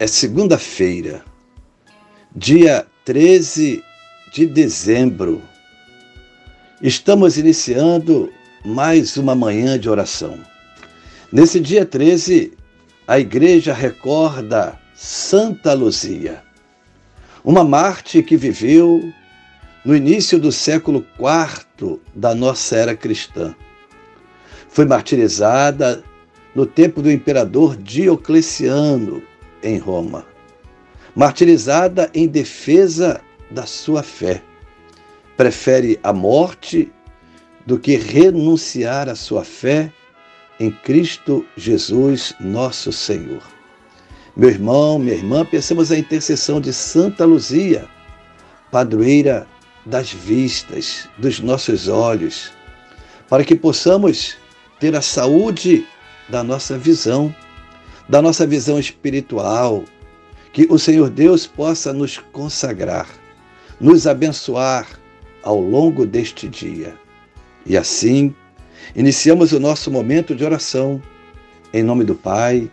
é segunda-feira, dia 13 de dezembro. Estamos iniciando mais uma manhã de oração. Nesse dia 13, a igreja recorda Santa Luzia, uma Marte que viveu no início do século IV da nossa era cristã. Foi martirizada no tempo do imperador Diocleciano, em Roma, martirizada em defesa da sua fé. Prefere a morte do que renunciar à sua fé em Cristo Jesus, nosso Senhor. Meu irmão, minha irmã, pensemos a intercessão de Santa Luzia, padroeira das vistas, dos nossos olhos, para que possamos ter a saúde da nossa visão da nossa visão espiritual, que o Senhor Deus possa nos consagrar, nos abençoar ao longo deste dia. E assim, iniciamos o nosso momento de oração, em nome do Pai,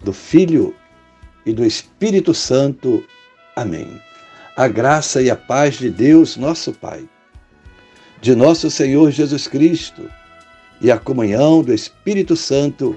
do Filho e do Espírito Santo. Amém. A graça e a paz de Deus, nosso Pai, de nosso Senhor Jesus Cristo e a comunhão do Espírito Santo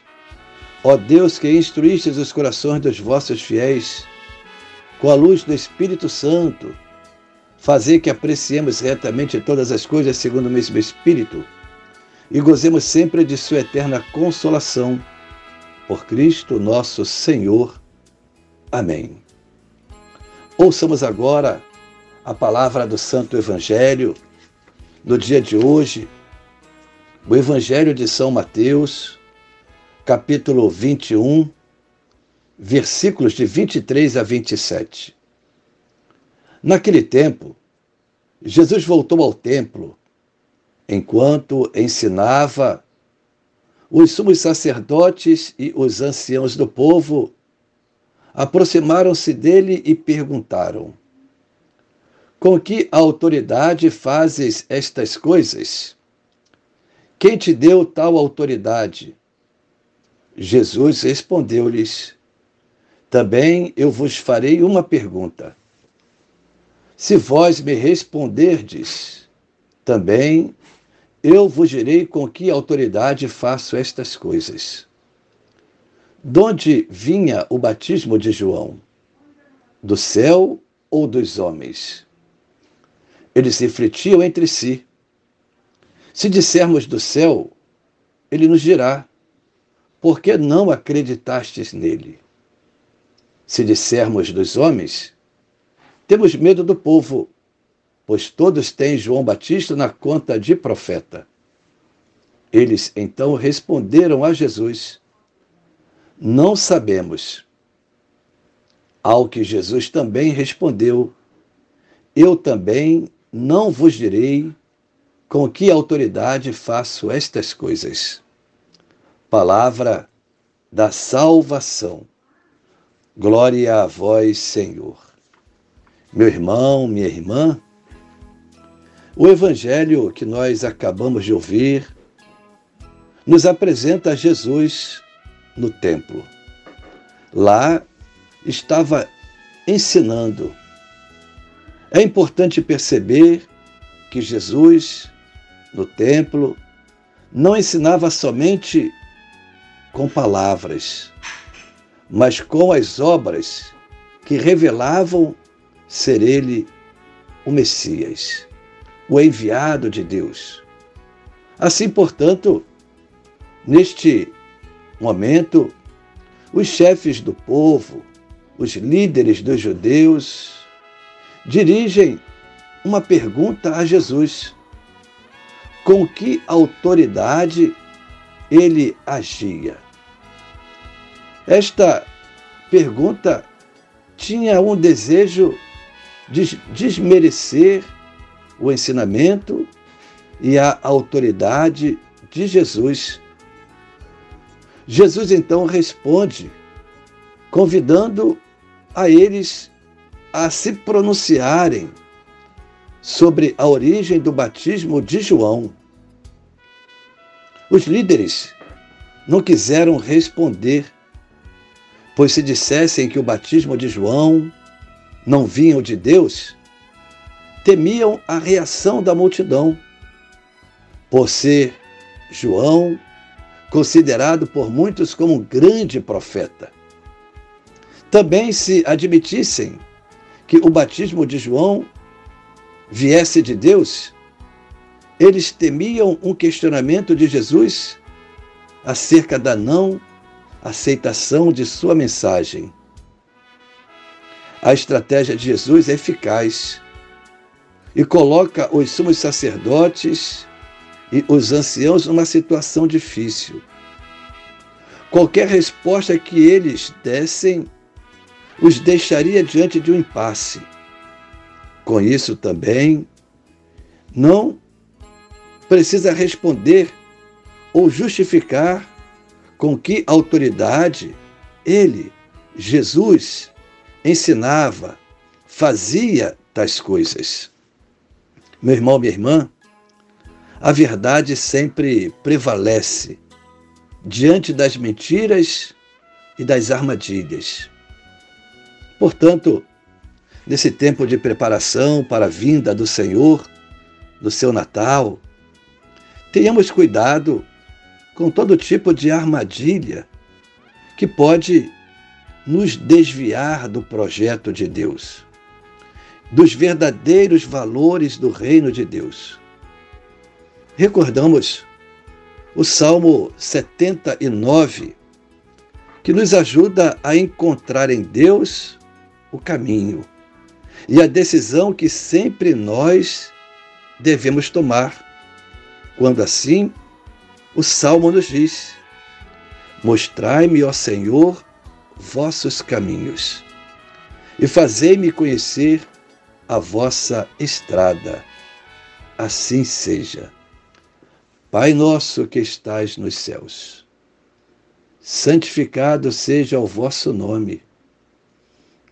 Ó Deus que instruístes os corações dos vossos fiéis, com a luz do Espírito Santo, fazer que apreciemos retamente todas as coisas segundo o mesmo Espírito e gozemos sempre de Sua eterna consolação. Por Cristo nosso Senhor. Amém. Ouçamos agora a palavra do Santo Evangelho no dia de hoje, o Evangelho de São Mateus capítulo 21, versículos de 23 a 27. Naquele tempo, Jesus voltou ao templo. Enquanto ensinava, os sumos sacerdotes e os anciãos do povo aproximaram-se dele e perguntaram: Com que autoridade fazes estas coisas? Quem te deu tal autoridade? Jesus respondeu-lhes: Também eu vos farei uma pergunta. Se vós me responderdes, também eu vos direi com que autoridade faço estas coisas. Donde vinha o batismo de João? Do céu ou dos homens? Eles refletiam entre si. Se dissermos do céu, ele nos dirá: por que não acreditastes nele? Se dissermos dos homens, temos medo do povo, pois todos têm João Batista na conta de profeta. Eles então responderam a Jesus: Não sabemos. Ao que Jesus também respondeu: Eu também não vos direi com que autoridade faço estas coisas palavra da salvação. Glória a vós, Senhor. Meu irmão, minha irmã, o evangelho que nós acabamos de ouvir nos apresenta Jesus no templo. Lá estava ensinando. É importante perceber que Jesus, no templo, não ensinava somente com palavras, mas com as obras que revelavam ser ele o Messias, o enviado de Deus. Assim, portanto, neste momento, os chefes do povo, os líderes dos judeus, dirigem uma pergunta a Jesus: com que autoridade ele agia? Esta pergunta tinha um desejo de desmerecer o ensinamento e a autoridade de Jesus. Jesus então responde, convidando a eles a se pronunciarem sobre a origem do batismo de João. Os líderes não quiseram responder, pois se dissessem que o batismo de João não vinha de Deus, temiam a reação da multidão, por ser João considerado por muitos como um grande profeta. Também se admitissem que o batismo de João viesse de Deus, eles temiam um questionamento de Jesus acerca da não aceitação de sua mensagem. A estratégia de Jesus é eficaz e coloca os sumos sacerdotes e os anciãos numa situação difícil. Qualquer resposta que eles dessem os deixaria diante de um impasse. Com isso também, não precisa responder ou justificar com que autoridade ele, Jesus, ensinava, fazia tais coisas. Meu irmão, minha irmã, a verdade sempre prevalece diante das mentiras e das armadilhas. Portanto, nesse tempo de preparação para a vinda do Senhor, do seu Natal, tenhamos cuidado com todo tipo de armadilha que pode nos desviar do projeto de Deus, dos verdadeiros valores do reino de Deus. Recordamos o Salmo 79, que nos ajuda a encontrar em Deus o caminho e a decisão que sempre nós devemos tomar. Quando assim, o Salmo nos diz: Mostrai-me, ó Senhor, vossos caminhos, e fazei-me conhecer a vossa estrada. Assim seja. Pai nosso que estais nos céus, santificado seja o vosso nome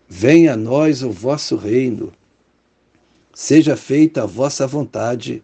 Venha a nós o vosso reino. Seja feita a vossa vontade,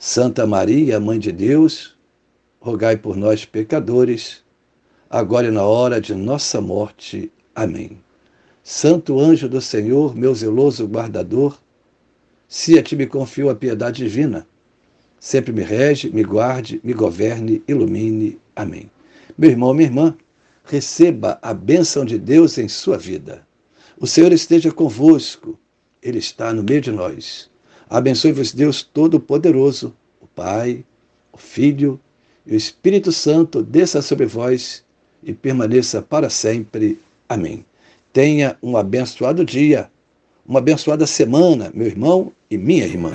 Santa Maria, Mãe de Deus, rogai por nós, pecadores, agora e na hora de nossa morte. Amém. Santo anjo do Senhor, meu zeloso guardador, se a ti me confio a piedade divina, sempre me rege, me guarde, me governe, ilumine. Amém. Meu irmão, minha irmã, receba a bênção de Deus em sua vida. O Senhor esteja convosco, Ele está no meio de nós. Abençoe-vos, Deus Todo-Poderoso, o Pai, o Filho e o Espírito Santo, desça sobre vós e permaneça para sempre. Amém. Tenha um abençoado dia, uma abençoada semana, meu irmão e minha irmã.